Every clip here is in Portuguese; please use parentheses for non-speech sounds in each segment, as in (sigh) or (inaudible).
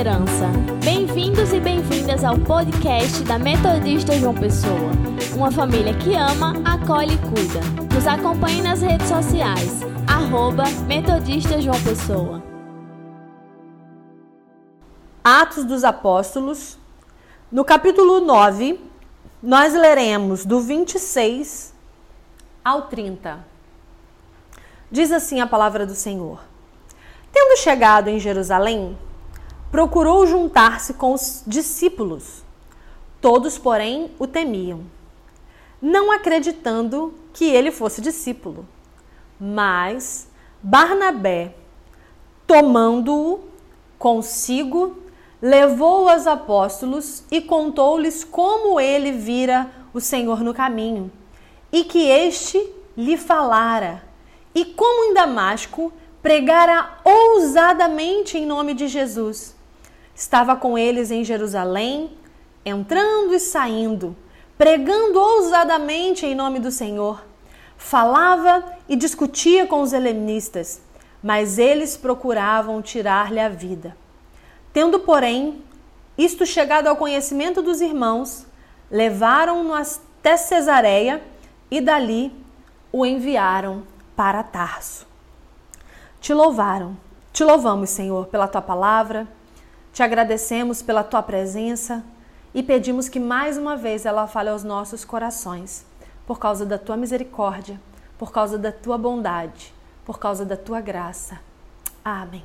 esperança. Bem-vindos e bem-vindas ao podcast da Metodista João Pessoa. Uma família que ama, acolhe e cuida. Nos acompanhe nas redes sociais. Arroba Metodista João Pessoa. Atos dos Apóstolos. No capítulo 9, nós leremos do 26 ao 30. Diz assim a palavra do Senhor. Tendo chegado em Jerusalém, procurou juntar-se com os discípulos. Todos, porém, o temiam, não acreditando que ele fosse discípulo. Mas Barnabé, tomando-o consigo, levou aos apóstolos e contou-lhes como ele vira o Senhor no caminho e que este lhe falara, e como em Damasco pregara ousadamente em nome de Jesus. Estava com eles em Jerusalém, entrando e saindo, pregando ousadamente em nome do Senhor. Falava e discutia com os helenistas, mas eles procuravam tirar-lhe a vida. Tendo, porém, isto chegado ao conhecimento dos irmãos, levaram-no até Cesareia e dali o enviaram para Tarso. Te louvaram, te louvamos, Senhor, pela tua palavra, te agradecemos pela tua presença e pedimos que mais uma vez ela fale aos nossos corações, por causa da tua misericórdia, por causa da tua bondade, por causa da tua graça. Amém.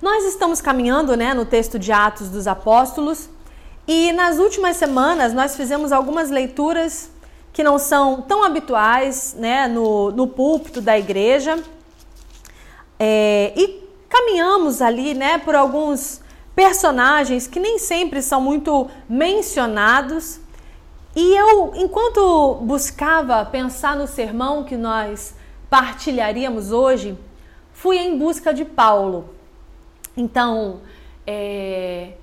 Nós estamos caminhando né, no texto de Atos dos Apóstolos e nas últimas semanas nós fizemos algumas leituras que não são tão habituais né, no, no púlpito da igreja. É, e caminhamos ali né, por alguns personagens que nem sempre são muito mencionados. E eu, enquanto buscava pensar no sermão que nós partilharíamos hoje, fui em busca de Paulo. Então, é,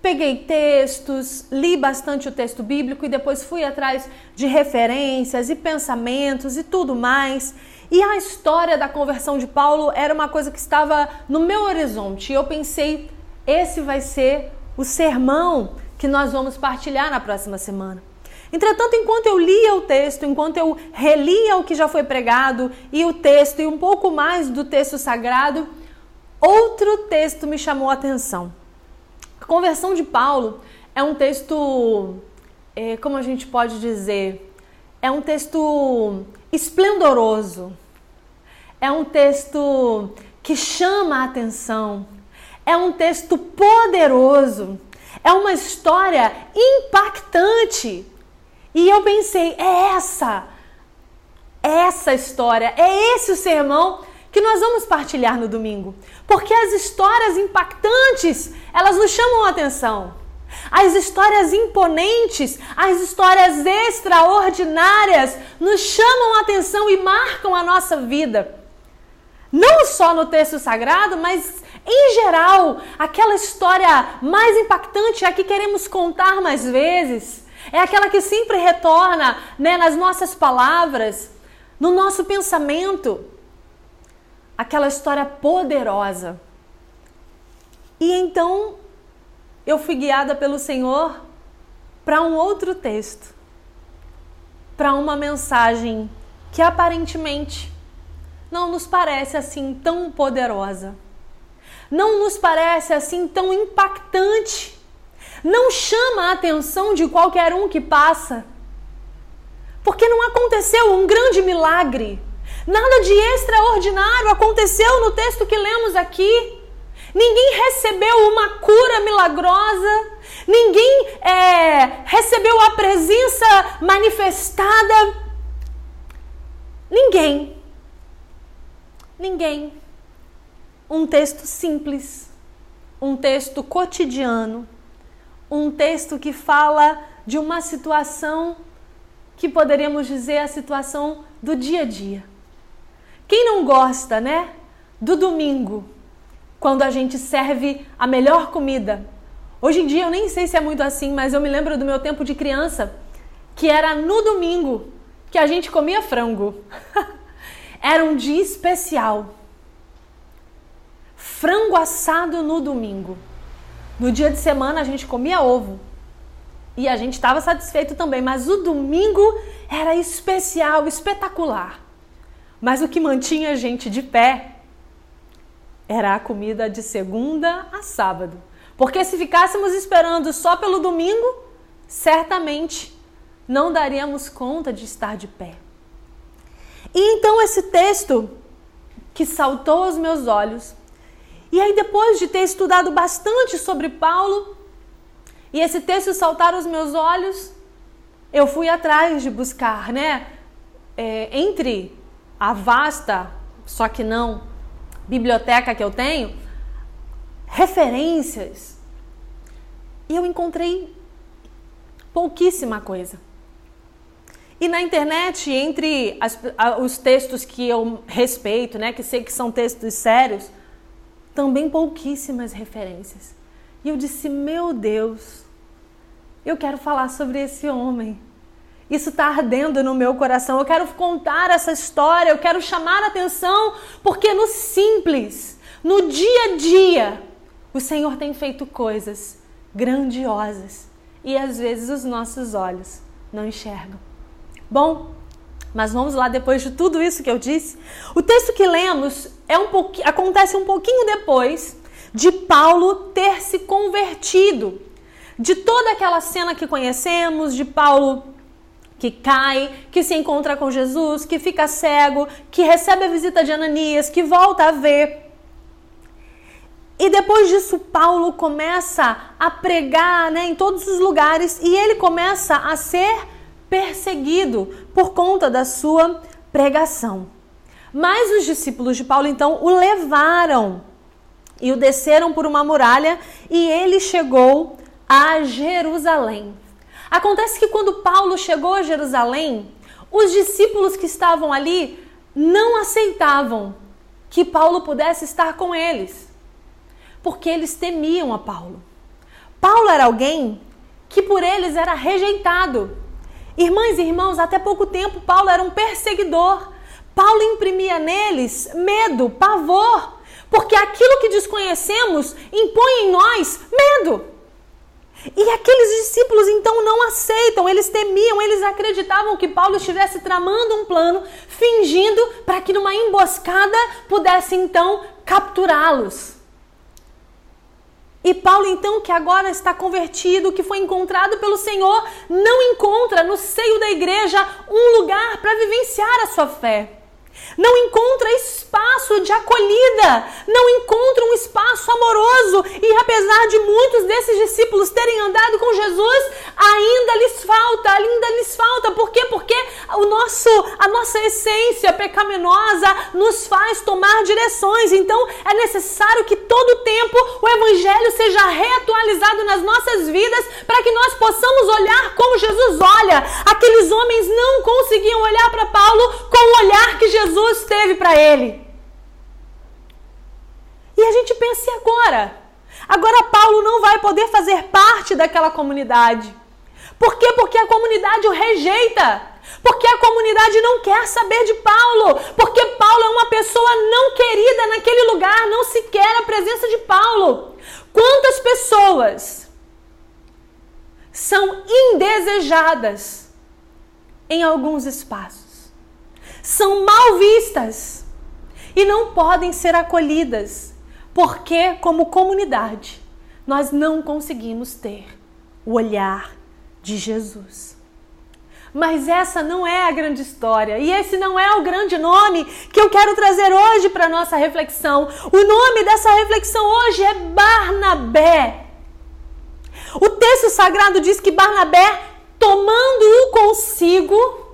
peguei textos, li bastante o texto bíblico e depois fui atrás de referências e pensamentos e tudo mais. E a história da conversão de Paulo era uma coisa que estava no meu horizonte. E eu pensei, esse vai ser o sermão que nós vamos partilhar na próxima semana. Entretanto, enquanto eu lia o texto, enquanto eu relia o que já foi pregado e o texto e um pouco mais do texto sagrado, outro texto me chamou a atenção. A conversão de Paulo é um texto, é, como a gente pode dizer, é um texto esplendoroso, é um texto que chama a atenção, é um texto poderoso, é uma história impactante. E eu pensei, é essa, é essa história, é esse o sermão que nós vamos partilhar no domingo. Porque as histórias impactantes, elas nos chamam a atenção. As histórias imponentes, as histórias extraordinárias nos chamam a atenção e marcam a nossa vida. Não só no texto sagrado, mas em geral, aquela história mais impactante, a que queremos contar mais vezes, é aquela que sempre retorna né, nas nossas palavras, no nosso pensamento. Aquela história poderosa. E então eu fui guiada pelo Senhor para um outro texto, para uma mensagem que aparentemente não nos parece assim tão poderosa, não nos parece assim tão impactante, não chama a atenção de qualquer um que passa, porque não aconteceu um grande milagre, nada de extraordinário aconteceu no texto que lemos aqui. Ninguém recebeu uma cura milagrosa, ninguém é, recebeu a presença manifestada. Ninguém. Ninguém. Um texto simples, um texto cotidiano, um texto que fala de uma situação que poderíamos dizer a situação do dia a dia. Quem não gosta, né? Do domingo, quando a gente serve a melhor comida. Hoje em dia eu nem sei se é muito assim, mas eu me lembro do meu tempo de criança, que era no domingo que a gente comia frango. (laughs) era um dia especial. frango assado no domingo. No dia de semana a gente comia ovo. E a gente estava satisfeito também, mas o domingo era especial, espetacular. Mas o que mantinha a gente de pé era a comida de segunda a sábado. Porque se ficássemos esperando só pelo domingo, certamente não daríamos conta de estar de pé. E então esse texto que saltou aos meus olhos, e aí depois de ter estudado bastante sobre Paulo, e esse texto saltar aos meus olhos, eu fui atrás de buscar, né? É, entre a vasta, só que não, biblioteca que eu tenho, referências. E eu encontrei pouquíssima coisa. E na internet, entre as, os textos que eu respeito, né, que sei que são textos sérios, também pouquíssimas referências. E eu disse: Meu Deus, eu quero falar sobre esse homem. Isso está ardendo no meu coração. Eu quero contar essa história, eu quero chamar a atenção, porque no simples, no dia a dia, o Senhor tem feito coisas grandiosas e às vezes os nossos olhos não enxergam. Bom, mas vamos lá depois de tudo isso que eu disse. O texto que lemos é um acontece um pouquinho depois de Paulo ter se convertido. De toda aquela cena que conhecemos, de Paulo que cai, que se encontra com Jesus, que fica cego, que recebe a visita de Ananias, que volta a ver. E depois disso, Paulo começa a pregar né, em todos os lugares e ele começa a ser perseguido por conta da sua pregação. Mas os discípulos de Paulo então o levaram e o desceram por uma muralha e ele chegou a Jerusalém. Acontece que quando Paulo chegou a Jerusalém, os discípulos que estavam ali não aceitavam que Paulo pudesse estar com eles, porque eles temiam a Paulo. Paulo era alguém que por eles era rejeitado. Irmãs e irmãos, até pouco tempo Paulo era um perseguidor. Paulo imprimia neles medo, pavor, porque aquilo que desconhecemos impõe em nós medo. E aqueles discípulos então não aceitam, eles temiam, eles acreditavam que Paulo estivesse tramando um plano, fingindo para que numa emboscada pudesse então capturá-los. E Paulo, então, que agora está convertido, que foi encontrado pelo Senhor, não encontra no seio da igreja um lugar para vivenciar a sua fé não encontra espaço de acolhida, não encontra um espaço amoroso. E apesar de muitos desses discípulos terem andado com Jesus, ainda lhes falta, ainda lhes falta. Por quê? Porque o nosso, a nossa essência pecaminosa nos faz tomar direções. Então é necessário que todo tempo o evangelho seja reatualizado nas nossas vidas para que nós possamos olhar como Jesus olha. Aqueles homens não conseguiam olhar para Paulo com o olhar que Jesus Jesus teve para ele. E a gente pensa, agora? Agora Paulo não vai poder fazer parte daquela comunidade. Por quê? Porque a comunidade o rejeita. Porque a comunidade não quer saber de Paulo. Porque Paulo é uma pessoa não querida naquele lugar, não se quer a presença de Paulo. Quantas pessoas são indesejadas em alguns espaços? São mal vistas e não podem ser acolhidas, porque, como comunidade, nós não conseguimos ter o olhar de Jesus. Mas essa não é a grande história e esse não é o grande nome que eu quero trazer hoje para nossa reflexão. O nome dessa reflexão hoje é Barnabé. O texto sagrado diz que Barnabé, tomando-o consigo,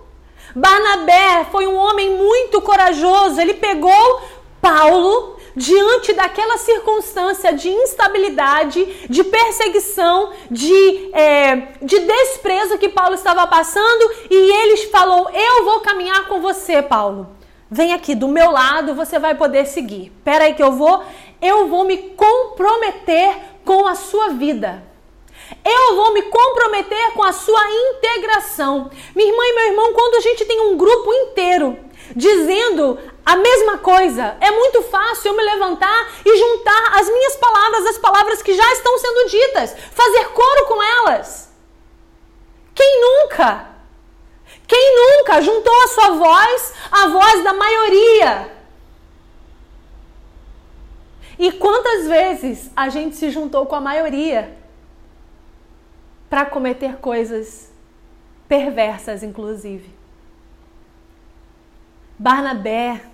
Barnabé foi um homem muito corajoso. Ele pegou Paulo diante daquela circunstância de instabilidade, de perseguição, de, é, de desprezo que Paulo estava passando, e ele falou: Eu vou caminhar com você, Paulo. Vem aqui do meu lado, você vai poder seguir. Espera aí que eu vou, eu vou me comprometer com a sua vida. Eu vou me comprometer com a sua integração. Minha irmã e meu irmão, quando a gente tem um grupo inteiro dizendo a mesma coisa. É muito fácil eu me levantar e juntar as minhas palavras às palavras que já estão sendo ditas, fazer coro com elas. Quem nunca? Quem nunca juntou a sua voz à voz da maioria? E quantas vezes a gente se juntou com a maioria para cometer coisas perversas, inclusive? Barnabé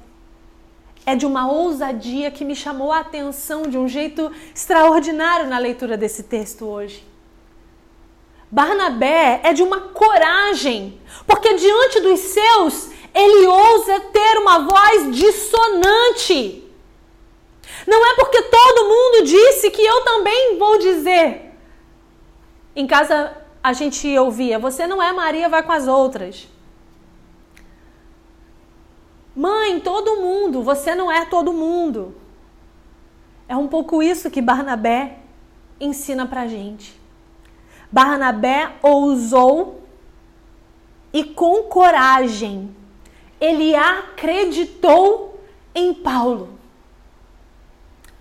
é de uma ousadia que me chamou a atenção de um jeito extraordinário na leitura desse texto hoje. Barnabé é de uma coragem, porque diante dos seus ele ousa ter uma voz dissonante. Não é porque todo mundo disse que eu também vou dizer. Em casa a gente ouvia: você não é Maria, vai com as outras. Mãe, todo mundo, você não é todo mundo. É um pouco isso que Barnabé ensina pra gente. Barnabé ousou e com coragem ele acreditou em Paulo.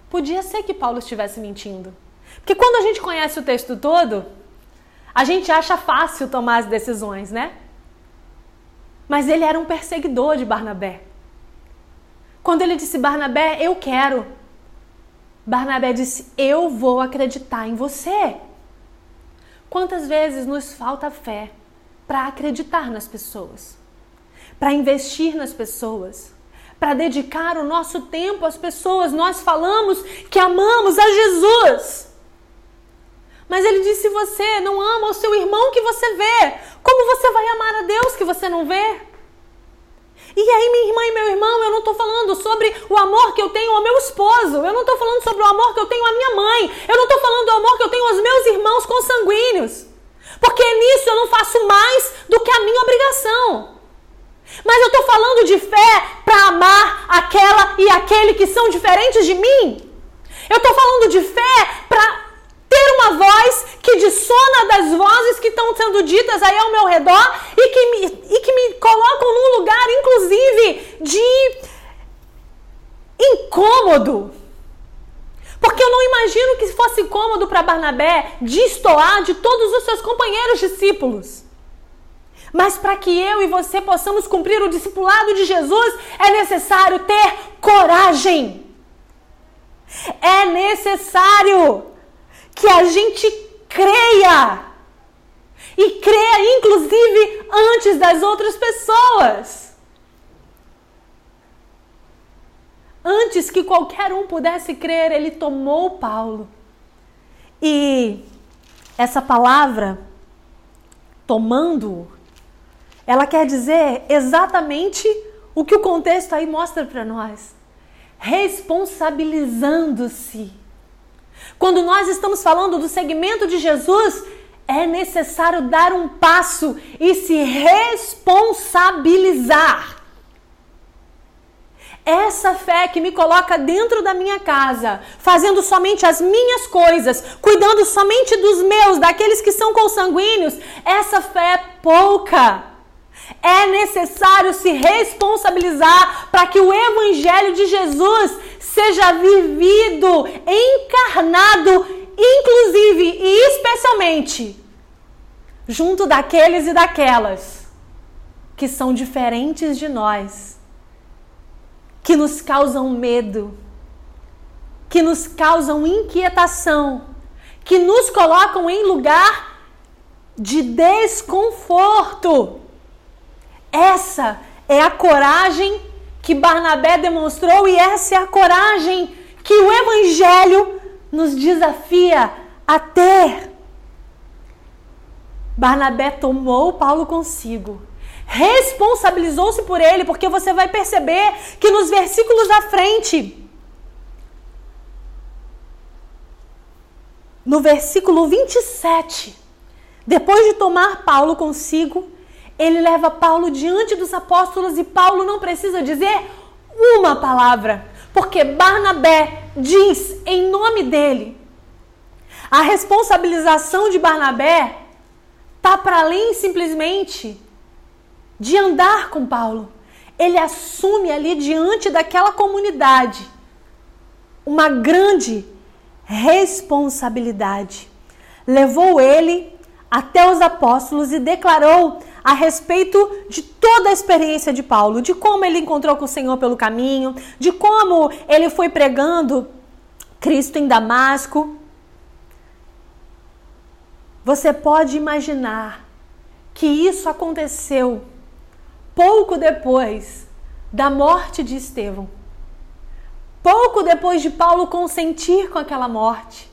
Podia ser que Paulo estivesse mentindo. Porque quando a gente conhece o texto todo, a gente acha fácil tomar as decisões, né? Mas ele era um perseguidor de Barnabé. Quando ele disse Barnabé, eu quero. Barnabé disse, eu vou acreditar em você. Quantas vezes nos falta fé para acreditar nas pessoas, para investir nas pessoas, para dedicar o nosso tempo às pessoas? Nós falamos que amamos a Jesus. Mas ele disse: se você não ama o seu irmão que você vê, como você vai amar a Deus que você não vê? E aí, minha irmã e meu irmão, eu não estou falando sobre o amor que eu tenho ao meu esposo, eu não estou falando sobre o amor que eu tenho à minha mãe, eu não estou falando do amor que eu tenho aos meus irmãos consanguíneos, porque nisso eu não faço mais do que a minha obrigação. Mas eu estou falando de fé para amar aquela e aquele que são diferentes de mim. Eu estou falando de fé para ter uma voz que das vozes que estão sendo ditas aí ao meu redor e que me, e que me colocam num lugar, inclusive, de incômodo. Porque eu não imagino que fosse cômodo para Barnabé destoar de todos os seus companheiros discípulos. Mas para que eu e você possamos cumprir o discipulado de Jesus, é necessário ter coragem. É necessário que a gente creia. E creia, inclusive, antes das outras pessoas. Antes que qualquer um pudesse crer, ele tomou Paulo. E essa palavra, tomando, ela quer dizer exatamente o que o contexto aí mostra para nós. Responsabilizando-se quando nós estamos falando do segmento de Jesus, é necessário dar um passo e se responsabilizar. Essa fé que me coloca dentro da minha casa, fazendo somente as minhas coisas, cuidando somente dos meus, daqueles que são consanguíneos, essa fé é pouca. É necessário se responsabilizar para que o Evangelho de Jesus seja vivido, encarnado, inclusive e especialmente junto daqueles e daquelas que são diferentes de nós, que nos causam medo, que nos causam inquietação, que nos colocam em lugar de desconforto. Essa é a coragem que Barnabé demonstrou e essa é a coragem que o Evangelho nos desafia a ter. Barnabé tomou Paulo consigo, responsabilizou-se por ele, porque você vai perceber que nos versículos da frente, no versículo 27, depois de tomar Paulo consigo, ele leva Paulo diante dos apóstolos e Paulo não precisa dizer uma palavra, porque Barnabé diz em nome dele. A responsabilização de Barnabé está para além simplesmente de andar com Paulo. ele assume ali diante daquela comunidade uma grande responsabilidade. Levou ele até os apóstolos e declarou a respeito de toda a experiência de Paulo, de como ele encontrou com o Senhor pelo caminho, de como ele foi pregando Cristo em Damasco. Você pode imaginar que isso aconteceu pouco depois da morte de Estevão. Pouco depois de Paulo consentir com aquela morte.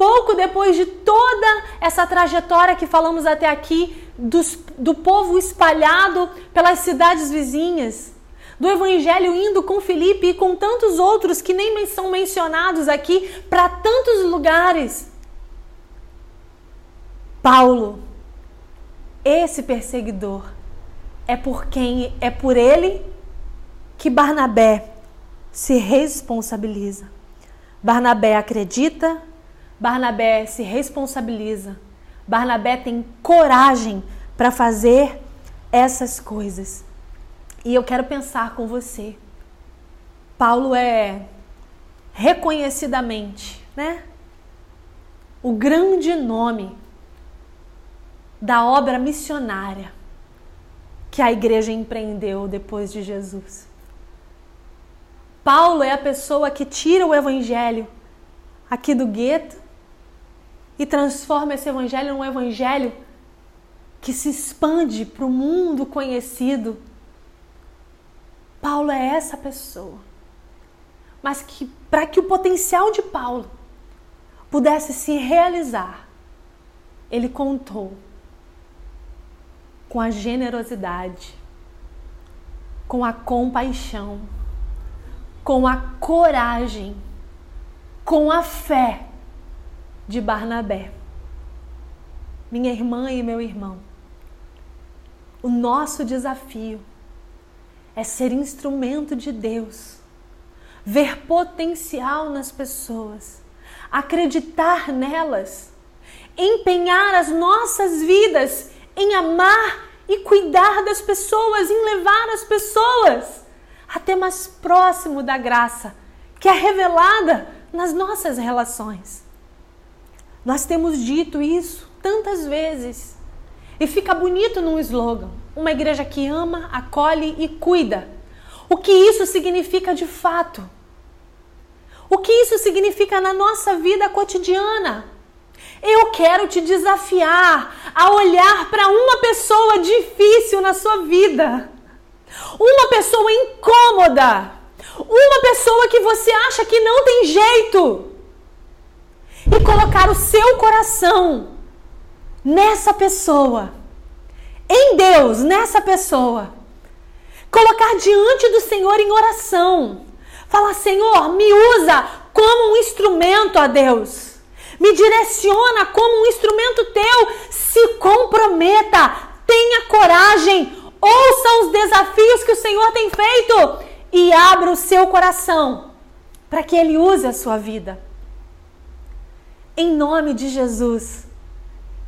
Pouco depois de toda essa trajetória que falamos até aqui, dos, do povo espalhado pelas cidades vizinhas, do evangelho indo com Felipe e com tantos outros que nem são mencionados aqui para tantos lugares. Paulo, esse perseguidor, é por quem é por ele que Barnabé se responsabiliza. Barnabé acredita, Barnabé se responsabiliza. Barnabé tem coragem para fazer essas coisas. E eu quero pensar com você. Paulo é reconhecidamente, né? O grande nome da obra missionária que a igreja empreendeu depois de Jesus. Paulo é a pessoa que tira o evangelho aqui do gueto e transforma esse evangelho num evangelho que se expande para o mundo conhecido. Paulo é essa pessoa. Mas que para que o potencial de Paulo pudesse se realizar, ele contou com a generosidade, com a compaixão, com a coragem, com a fé de Barnabé. Minha irmã e meu irmão, o nosso desafio é ser instrumento de Deus, ver potencial nas pessoas, acreditar nelas, empenhar as nossas vidas em amar e cuidar das pessoas, em levar as pessoas até mais próximo da graça que é revelada nas nossas relações. Nós temos dito isso tantas vezes e fica bonito num slogan: uma igreja que ama, acolhe e cuida. O que isso significa de fato? O que isso significa na nossa vida cotidiana? Eu quero te desafiar a olhar para uma pessoa difícil na sua vida. Uma pessoa incômoda. Uma pessoa que você acha que não tem jeito. E colocar o seu coração nessa pessoa. Em Deus, nessa pessoa. Colocar diante do Senhor em oração. Falar, Senhor, me usa como um instrumento a Deus me direciona como um instrumento teu. Se comprometa, tenha coragem, ouça os desafios que o Senhor tem feito e abra o seu coração para que Ele use a sua vida. Em nome de Jesus,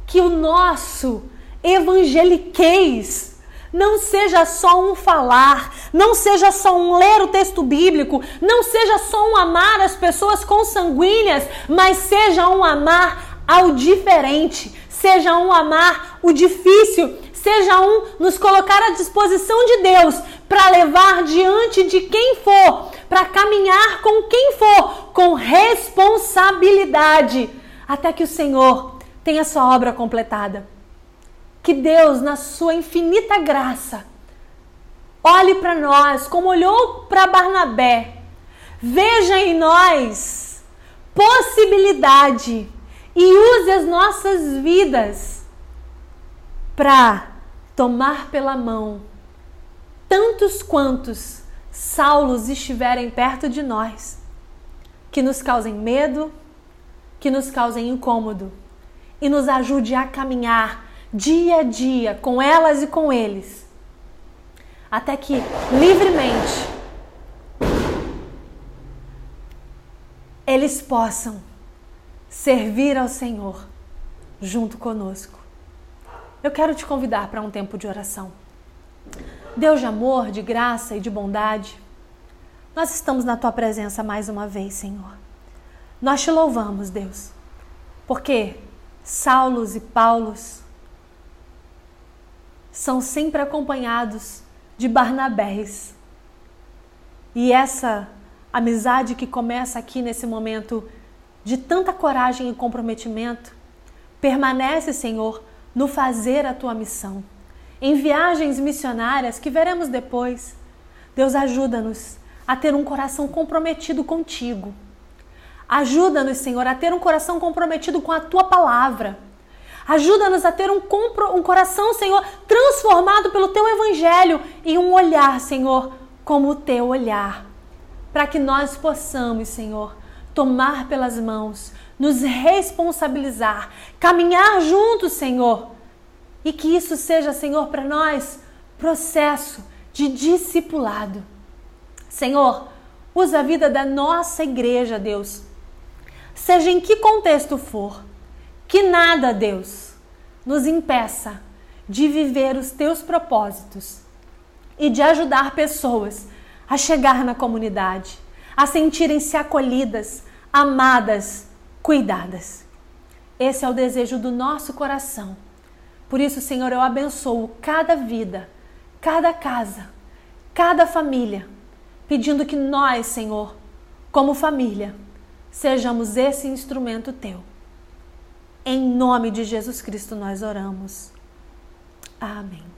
que o nosso evangeliquez não seja só um falar, não seja só um ler o texto bíblico, não seja só um amar as pessoas consanguíneas, mas seja um amar ao diferente, seja um amar o difícil, seja um nos colocar à disposição de Deus para levar diante de quem for, para caminhar com quem for, com responsabilidade, até que o Senhor tenha sua obra completada. Que Deus, na sua infinita graça, olhe para nós como olhou para Barnabé, veja em nós possibilidade e use as nossas vidas para tomar pela mão tantos quantos Saulos estiverem perto de nós, que nos causem medo, que nos causem incômodo e nos ajude a caminhar dia a dia com elas e com eles, até que livremente eles possam servir ao Senhor junto conosco. Eu quero te convidar para um tempo de oração. Deus de amor, de graça e de bondade, nós estamos na tua presença mais uma vez, Senhor. Nós te louvamos, Deus, porque Saulos e Paulos são sempre acompanhados de Barnabés. E essa amizade que começa aqui nesse momento de tanta coragem e comprometimento, permanece, Senhor, no fazer a tua missão. Em viagens missionárias que veremos depois, Deus ajuda-nos a ter um coração comprometido contigo. Ajuda-nos, Senhor, a ter um coração comprometido com a tua palavra. Ajuda-nos a ter um, um, coração, Senhor, transformado pelo teu evangelho e um olhar, Senhor, como o teu olhar. Para que nós possamos, Senhor, tomar pelas mãos, nos responsabilizar, caminhar juntos, Senhor. E que isso seja, Senhor, para nós processo de discipulado. Senhor, usa a vida da nossa igreja, Deus. Seja em que contexto for, que nada, Deus, nos impeça de viver os teus propósitos e de ajudar pessoas a chegar na comunidade, a sentirem-se acolhidas, amadas, cuidadas. Esse é o desejo do nosso coração. Por isso, Senhor, eu abençoo cada vida, cada casa, cada família, pedindo que nós, Senhor, como família, sejamos esse instrumento teu. Em nome de Jesus Cristo nós oramos. Amém.